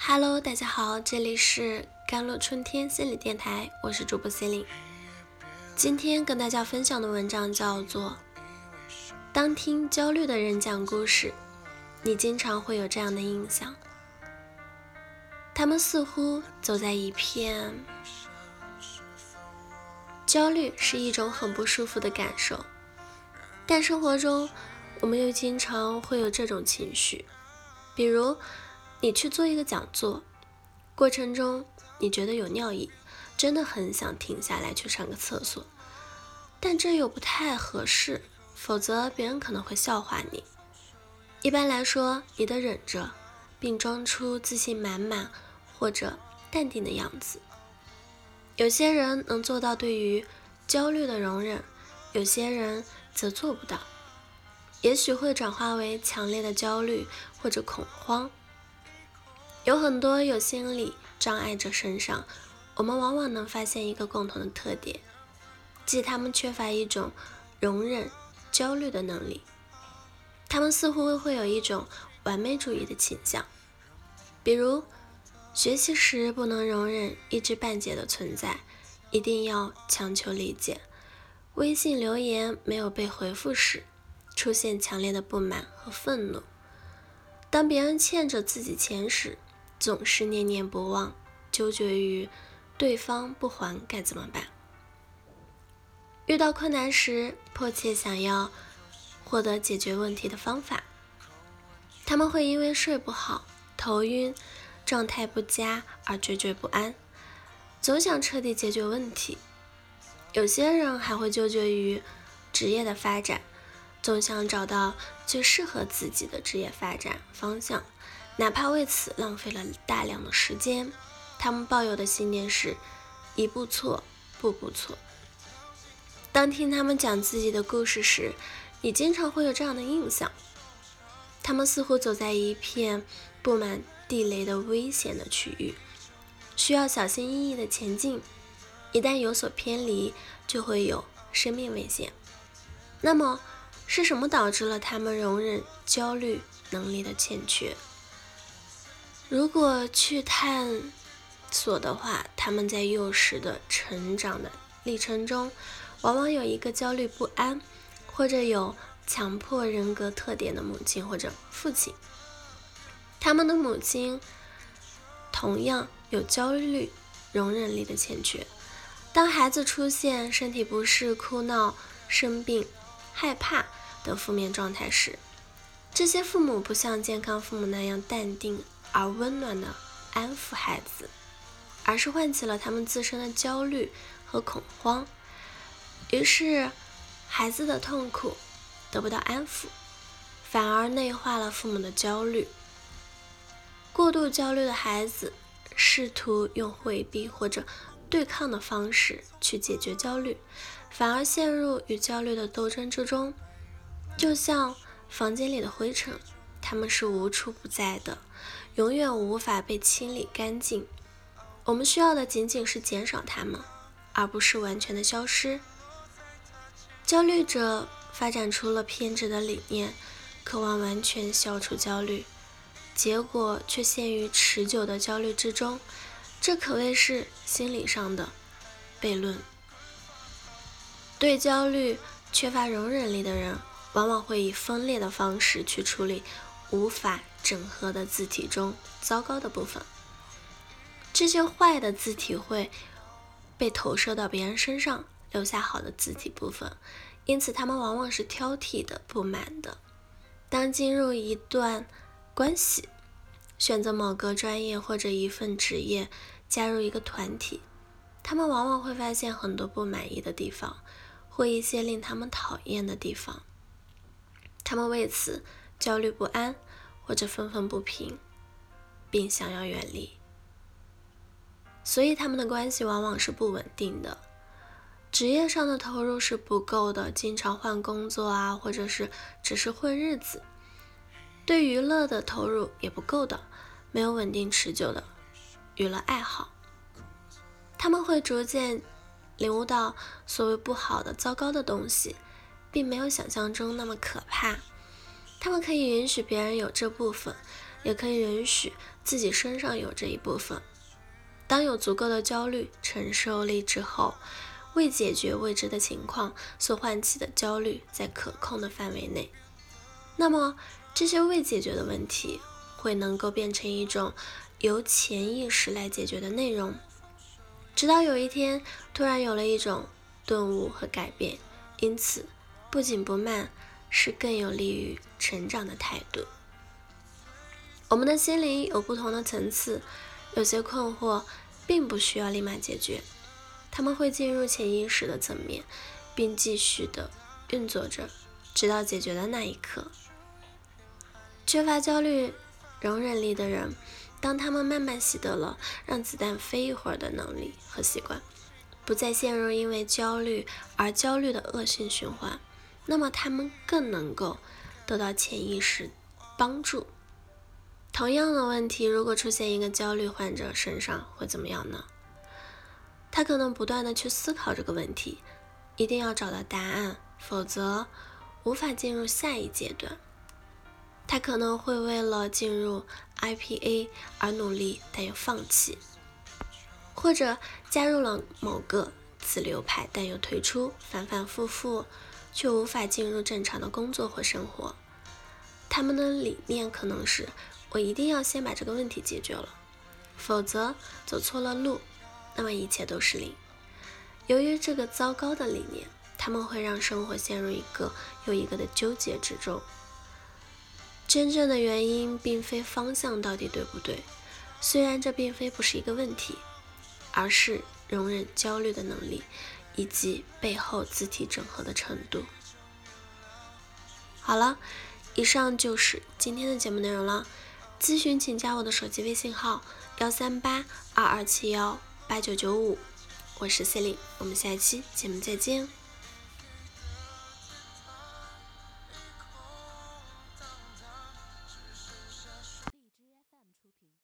Hello，大家好，这里是甘露春天心理电台，我是主播 c e l i n 今天跟大家分享的文章叫做《当听焦虑的人讲故事，你经常会有这样的印象：他们似乎走在一片……焦虑是一种很不舒服的感受，但生活中我们又经常会有这种情绪，比如……你去做一个讲座，过程中你觉得有尿意，真的很想停下来去上个厕所，但这又不太合适，否则别人可能会笑话你。一般来说，你得忍着，并装出自信满满或者淡定的样子。有些人能做到对于焦虑的容忍，有些人则做不到，也许会转化为强烈的焦虑或者恐慌。有很多有心理障碍者身上，我们往往能发现一个共同的特点，即他们缺乏一种容忍焦虑的能力。他们似乎会有一种完美主义的倾向，比如学习时不能容忍一知半解的存在，一定要强求理解；微信留言没有被回复时，出现强烈的不满和愤怒；当别人欠着自己钱时，总是念念不忘，纠结于对方不还该怎么办？遇到困难时，迫切想要获得解决问题的方法。他们会因为睡不好、头晕、状态不佳而惴惴不安，总想彻底解决问题。有些人还会纠结于职业的发展，总想找到最适合自己的职业发展方向。哪怕为此浪费了大量的时间，他们抱有的信念是“一步错，步步错”。当听他们讲自己的故事时，你经常会有这样的印象：他们似乎走在一片布满地雷的危险的区域，需要小心翼翼地前进。一旦有所偏离，就会有生命危险。那么，是什么导致了他们容忍焦虑能力的欠缺？如果去探索的话，他们在幼时的成长的历程中，往往有一个焦虑不安或者有强迫人格特点的母亲或者父亲。他们的母亲同样有焦虑容忍力的欠缺。当孩子出现身体不适、哭闹、生病、害怕等负面状态时，这些父母不像健康父母那样淡定。而温暖的安抚孩子，而是唤起了他们自身的焦虑和恐慌，于是孩子的痛苦得不到安抚，反而内化了父母的焦虑。过度焦虑的孩子试图用回避或者对抗的方式去解决焦虑，反而陷入与焦虑的斗争之中，就像房间里的灰尘，他们是无处不在的。永远无法被清理干净。我们需要的仅仅是减少它们，而不是完全的消失。焦虑者发展出了偏执的理念，渴望完全消除焦虑，结果却陷于持久的焦虑之中。这可谓是心理上的悖论。对焦虑缺乏容忍力的人，往往会以分裂的方式去处理无法。整合的字体中糟糕的部分，这些坏的字体会被投射到别人身上，留下好的字体部分。因此，他们往往是挑剔的、不满的。当进入一段关系，选择某个专业或者一份职业，加入一个团体，他们往往会发现很多不满意的地方，或一些令他们讨厌的地方。他们为此焦虑不安。或者愤愤不平，并想要远离，所以他们的关系往往是不稳定的。职业上的投入是不够的，经常换工作啊，或者是只是混日子。对娱乐的投入也不够的，没有稳定持久的娱乐爱好。他们会逐渐领悟到，所谓不好的、糟糕的东西，并没有想象中那么可怕。他们可以允许别人有这部分，也可以允许自己身上有这一部分。当有足够的焦虑承受力之后，未解决未知的情况所唤起的焦虑在可控的范围内，那么这些未解决的问题会能够变成一种由潜意识来解决的内容，直到有一天突然有了一种顿悟和改变。因此，不紧不慢是更有利于成长的态度。我们的心灵有不同的层次。有些困惑并不需要立马解决，他们会进入潜意识的层面，并继续的运作着，直到解决的那一刻。缺乏焦虑容忍力的人，当他们慢慢习得了让子弹飞一会儿的能力和习惯，不再陷入因为焦虑而焦虑的恶性循环，那么他们更能够得到潜意识帮助。同样的问题，如果出现一个焦虑患者身上会怎么样呢？他可能不断的去思考这个问题，一定要找到答案，否则无法进入下一阶段。他可能会为了进入 IPA 而努力，但又放弃，或者加入了某个子流派，但又退出，反反复复，却无法进入正常的工作或生活。他们的理念可能是。我一定要先把这个问题解决了，否则走错了路，那么一切都是零。由于这个糟糕的理念，他们会让生活陷入一个又一个的纠结之中。真正的原因并非方向到底对不对，虽然这并非不是一个问题，而是容忍焦虑的能力以及背后字体整合的程度。好了，以上就是今天的节目内容了。咨询请加我的手机微信号幺三八二二七幺八九九五，我是 Celine，，我们下期节目再见。